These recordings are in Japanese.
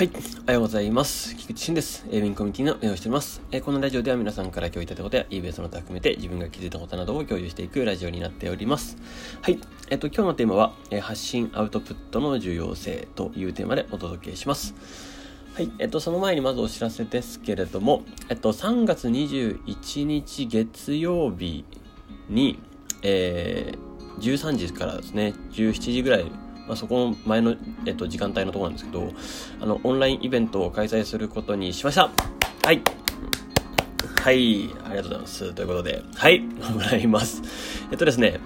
はい。おはようございます。菊池俊です。エビンコミュニティの運営をしております。えこのラジオでは皆さんから共有いただいたことや eBay の他含めて自分が気づいたことなどを共有していくラジオになっております。はい。えっと、今日のテーマは、え発信アウトプットの重要性というテーマでお届けします。はい。えっと、その前にまずお知らせですけれども、えっと、3月21日月曜日に、えー、13時からですね、17時ぐらいまあ、そこの前の、えっと、時間帯のところなんですけど、あの、オンラインイベントを開催することにしましたはい。はい、ありがとうございます。ということで、はい、もらいます。えっとですね、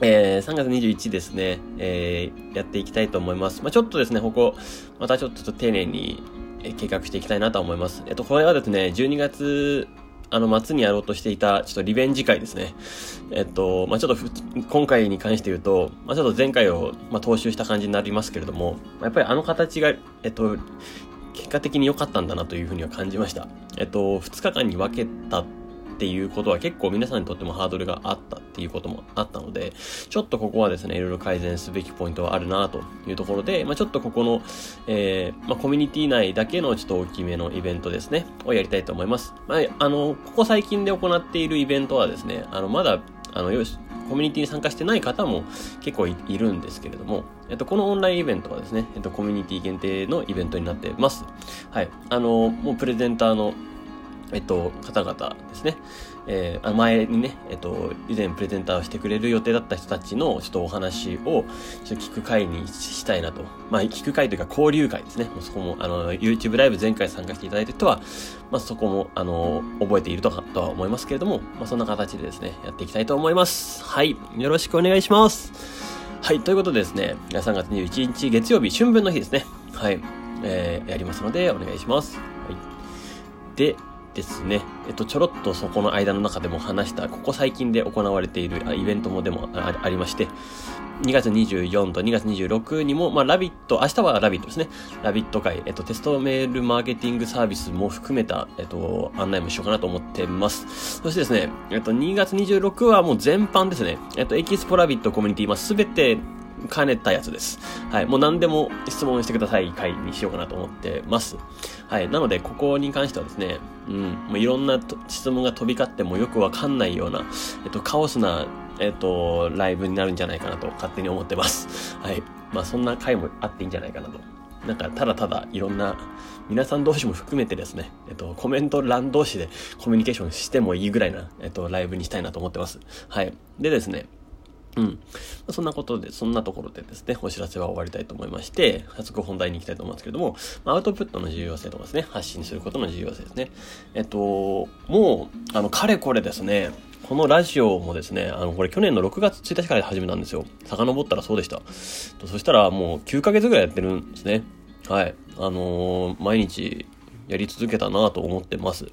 えー、3月21日ですね、えー、やっていきたいと思います。まあ、ちょっとですね、ここ、またちょっと丁寧に計画していきたいなと思います。えっと、これはですね、12月あの、末にやろうとしていた、ちょっとリベンジ会ですね。えっと、まあ、ちょっと、今回に関して言うと、まあ、ちょっと前回を、まあ、踏襲した感じになりますけれども、やっぱりあの形が、えっと、結果的に良かったんだなというふうには感じました。えっと、2日間に分けたっていうことは結構皆さんにとってもハードルがあったっていうこともあったので、ちょっとここはですね、いろいろ改善すべきポイントはあるなというところで、まあ、ちょっとここの、えー、まあ、コミュニティ内だけのちょっと大きめのイベントですね、をやりたいと思います。まあ、あの、ここ最近で行っているイベントはですね、あの、まだ、あの、よし、コミュニティに参加してない方も結構いるんですけれども、えっと、このオンラインイベントはですね、えっと、コミュニティ限定のイベントになってます。はい。あの、もうプレゼンターのえっと、方々ですね。えー、前にね、えっと、以前プレゼンターをしてくれる予定だった人たちのちょっとお話をちょっと聞く会にしたいなと。まあ、聞く会というか交流会ですね。もうそこも、あの、YouTube ライブ前回参加していただいた人は、まあ、そこも、あの、覚えているとか、とは思いますけれども、まあ、そんな形でですね、やっていきたいと思います。はい。よろしくお願いします。はい。ということでですね、3月21日月曜日、春分の日ですね。はい。えー、やりますので、お願いします。はい。で、ですね、えっと、ちょろっとそこの間の中でも話した、ここ最近で行われているイベントもでもありまして、2月24と2月26にも、まあ、ラビット、明日はラビットですね。ラビット会、えっと、テストメールマーケティングサービスも含めた、えっと、案内もしようかなと思ってます。そしてですね、えっと、2月26はもう全般ですね。えっと、エキスポラビットコミュニティ、まあ、すべて兼ねたやつです。はい。もう何でも質問してください回にしようかなと思ってます。はい。なので、ここに関してはですね、うん、もういろんな質問が飛び交ってもよくわかんないような、えっと、カオスな、えっと、ライブになるんじゃないかなと勝手に思ってます。はい。まあ、そんな回もあっていいんじゃないかなと。なんか、ただただいろんな、皆さん同士も含めてですね、えっと、コメント欄同士でコミュニケーションしてもいいぐらいな、えっと、ライブにしたいなと思ってます。はい。でですね、うん。そんなことで、そんなところでですね、お知らせは終わりたいと思いまして、早速本題に行きたいと思うんですけども、アウトプットの重要性とかですね、発信することの重要性ですね。えっと、もう、あの、かれこれですね、このラジオもですね、あの、これ去年の6月1日から始めたんですよ。遡ったらそうでした。そしたらもう9ヶ月ぐらいやってるんですね。はい。あのー、毎日やり続けたなと思ってます。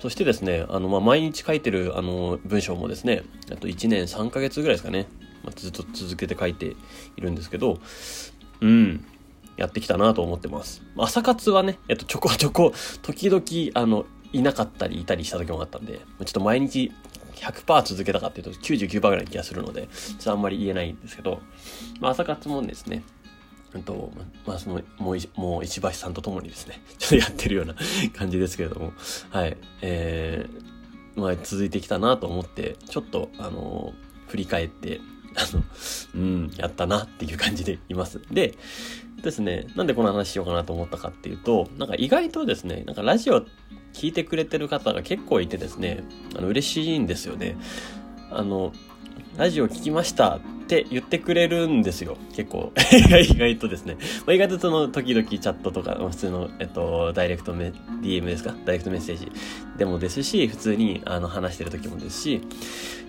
そしてですね、あの、まあ、毎日書いてる、あの、文章もですね、あと1年3ヶ月ぐらいですかね、まあ、ずっと続けて書いているんですけど、うん、やってきたなと思ってます。朝活はね、えっと、ちょこ ちょこ、時々、あの、いなかったりいたりした時もあったんで、ちょっと毎日100%続けたかっていうと99%ぐらいの気がするので、ちょっとあんまり言えないんですけど、まあ、朝活もですね、と、まあ、その、もう、もう、石橋さんと共にですね、ちょっとやってるような感じですけれども、はい、えー、まあ、続いてきたなと思って、ちょっと、あの振り返って、あの、うん、やったなっていう感じでいます。で、ですね、なんでこの話しようかなと思ったかっていうと、なんか意外とですね、なんかラジオ聞いてくれてる方が結構いてですね、あの、嬉しいんですよね。あの、ラジオ聞きましたって言ってくれるんですよ。結構。意外とですね。まあ、意外とその時々チャットとか、普通の、えっと、ダイレクトメ、DM ですか？ダイレクトメッセージでもですし、普通にあの話してる時もですし、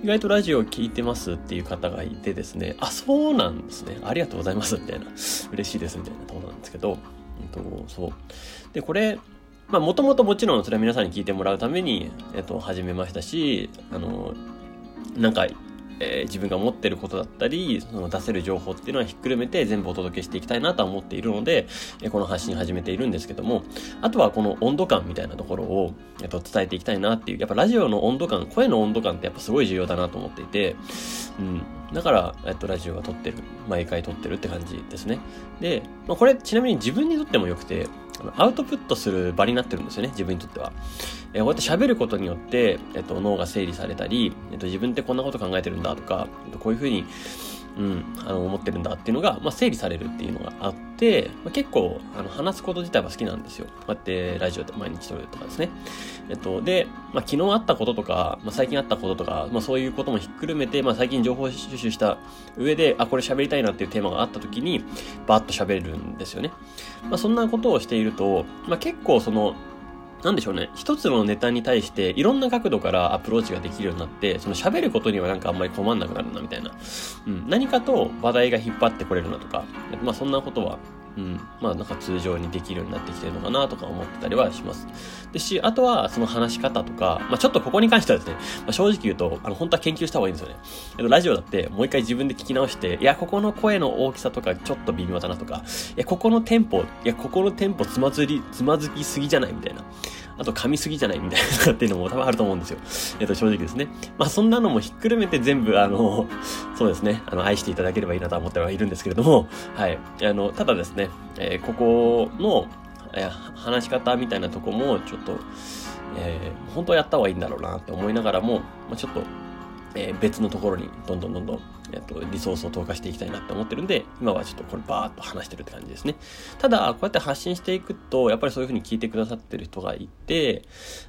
意外とラジオ聞いてますっていう方がいてですね、あ、そうなんですね。ありがとうございます。みたいな。嬉しいですみたいなところなんですけど、えっと、そう。で、これ、まあ、もともともちろんそれは皆さんに聞いてもらうために、えっと、始めましたし、あの、なんか、えー、自分が持ってることだったり、その出せる情報っていうのはひっくるめて全部お届けしていきたいなと思っているので、えー、この発信始めているんですけども、あとはこの温度感みたいなところを、えっ、と、伝えていきたいなっていう、やっぱラジオの温度感、声の温度感ってやっぱすごい重要だなと思っていて、うん。だから、えっと、ラジオが撮ってる。毎回撮ってるって感じですね。で、まあ、これ、ちなみに自分にとっても良くて、アウトプットする場になってるんですよね、自分にとっては。えー、こうやって喋ることによって、えっと、脳が整理されたり、えっと、自分ってこんなこと考えてるんだとか、えっと、こういうふうに、うん、あの、思ってるんだっていうのが、まあ、整理されるっていうのがあって、まあ、結構、あの、話すこと自体は好きなんですよ。こうやってラジオで毎日撮るとかですね。えっと、で、まあ、昨日あったこととか、まあ、最近あったこととか、まあ、そういうこともひっくるめて、まあ、最近情報収集した上で、あ、これ喋りたいなっていうテーマがあった時に、バーッと喋れるんですよね。まあ、そんなことをしていると、まあ、結構その、なんでしょうね。一つのネタに対していろんな角度からアプローチができるようになって、その喋ることにはなんかあんまり困んなくなるな、みたいな。うん。何かと話題が引っ張ってこれるなとか、まあそんなことはうん、まあなんか通常にできるようになってきてるのかなとか思ってたりはします。でし、あとはその話し方とか、まあちょっとここに関してはですね、まあ、正直言うと、あの本当は研究した方がいいんですよね。えっと、ラジオだってもう一回自分で聞き直して、いや、ここの声の大きさとかちょっと微妙だなとか、いや、ここのテンポ、いや、ここのテンポつまずり、つまずきすぎじゃないみたいな。あと噛みすぎじゃないみたいなっていうのも多分あると思うんですよ。えっと、正直ですね。まあそんなのもひっくるめて全部、あの、そうですね、あの、愛していただければいいなと思ってはいるんですけれども、はい。あの、ただですね、えー、ここの、えー、話し方みたいなとこも、ちょっと、えー、本当はやった方がいいんだろうなって思いながらも、まあ、ちょっと、えー、別のところにどんどんどんどん、えっと、リソースを投下していきたいなって思ってるんで、今はちょっとこれバーっと話してるって感じですね。ただ、こうやって発信していくと、やっぱりそういうふうに聞いてくださってる人がいて、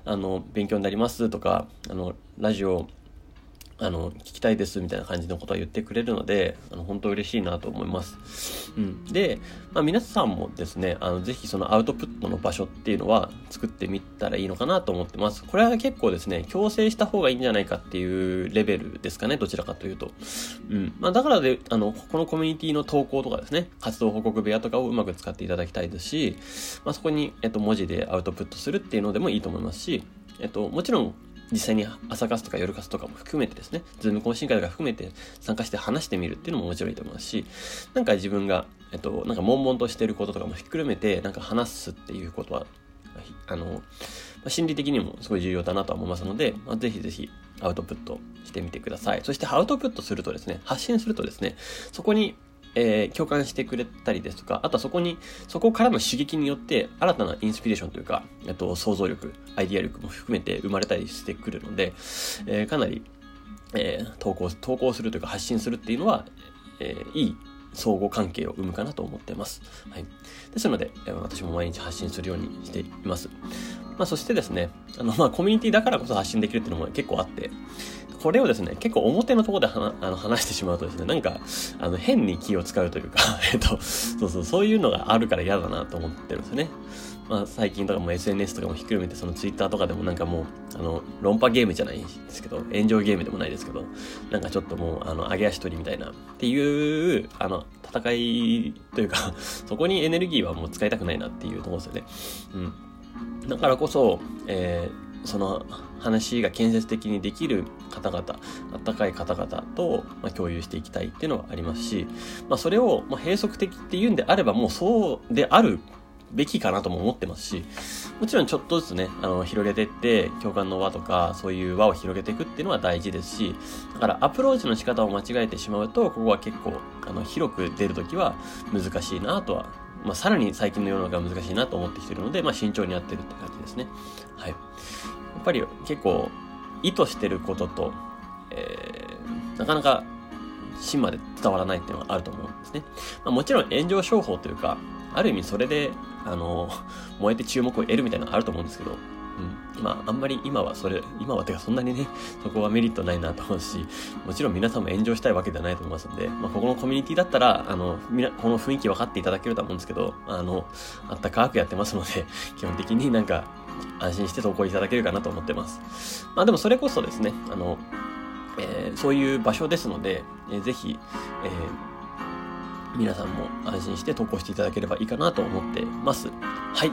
あの、勉強になりますとか、あの、ラジオあの、聞きたいですみたいな感じのことは言ってくれるので、あの、本当嬉しいなと思います。うん。で、まあ皆さんもですね、あの、ぜひそのアウトプットの場所っていうのは作ってみたらいいのかなと思ってます。これは結構ですね、強制した方がいいんじゃないかっていうレベルですかね、どちらかというと。うん。まあだからで、あの、このコミュニティの投稿とかですね、活動報告部屋とかをうまく使っていただきたいですし、まあそこに、えっと、文字でアウトプットするっていうのでもいいと思いますし、えっと、もちろん、実際に朝活とか夜活とかも含めてですね、ズーム懇親会とか含めて参加して話してみるっていうのももちろんいいと思いますし、なんか自分が、えっと、なんか悶々としてることとかもひっくるめて、なんか話すっていうことは、あの、心理的にもすごい重要だなとは思いますので、まあ、ぜひぜひアウトプットしてみてください。そしてアウトプットするとですね、発信するとですね、そこにえー、共感してくれたりですとか、あとはそこに、そこからの刺激によって、新たなインスピレーションというか、えっと、想像力、アイディア力も含めて生まれたりしてくるので、えー、かなり、えー、投稿、投稿するというか発信するっていうのは、えー、いい相互関係を生むかなと思っています。はい。ですので、私も毎日発信するようにしています。まあ、そしてですね、あの、まあ、コミュニティだからこそ発信できるっていうのも結構あって、これをですね、結構表のところで話あの話してしまうとですね、なんか、あの、変に気を使うというか えっと、そうそう、そういうのがあるから嫌だなと思ってるんですよね。まあ、最近とかも SNS とかもひっくるめて、その Twitter とかでもなんかもう、あの、論破ゲームじゃないですけど、炎上ゲームでもないですけど、なんかちょっともう、あの、上げ足取りみたいな、っていう、あの、戦いというかそこにエネルギーはもう使いたくないなっていうところですよね。うん。だからこそ、えーその話が建設的にできる方々、あったかい方々と、ま共有していきたいっていうのはありますし、まあ、それを、ま閉塞的っていうんであればもうそうであるべきかなとも思ってますし、もちろんちょっとずつね、あの、広げていって、共感の輪とか、そういう輪を広げていくっていうのは大事ですし、だからアプローチの仕方を間違えてしまうと、ここは結構、あの、広く出るときは難しいなとは、まあ、さらに最近の世の中は難しいなと思ってきてるので、まあ、慎重にやってるって感じですね。はい。やっぱり結構、意図してることと、えー、なかなか芯まで伝わらないっていうのがあると思うんですね。まあ、もちろん炎上商法というか、ある意味それで、あの、燃えて注目を得るみたいなのがあると思うんですけど、うん。まあ、あんまり今はそれ、今はてかそんなにね、そこはメリットないなと思うし、もちろん皆さんも炎上したいわけではないと思いますんで、まあ、ここのコミュニティだったら、あの、みな、この雰囲気分かっていただけると思うんですけど、あの、あったかくやってますので、基本的になんか、安心して投稿いただけるかなと思ってます。まあでもそれこそですね、あの、えー、そういう場所ですので、えー、ぜひ、えー、皆さんも安心して投稿していただければいいかなと思ってます。はい。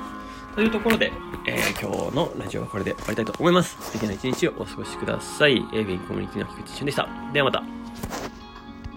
というところで、えー、今日のラジオはこれで終わりたいと思います。素敵な一日をお過ごしください。エイビンコミュニティの菊池俊でした。ではまた。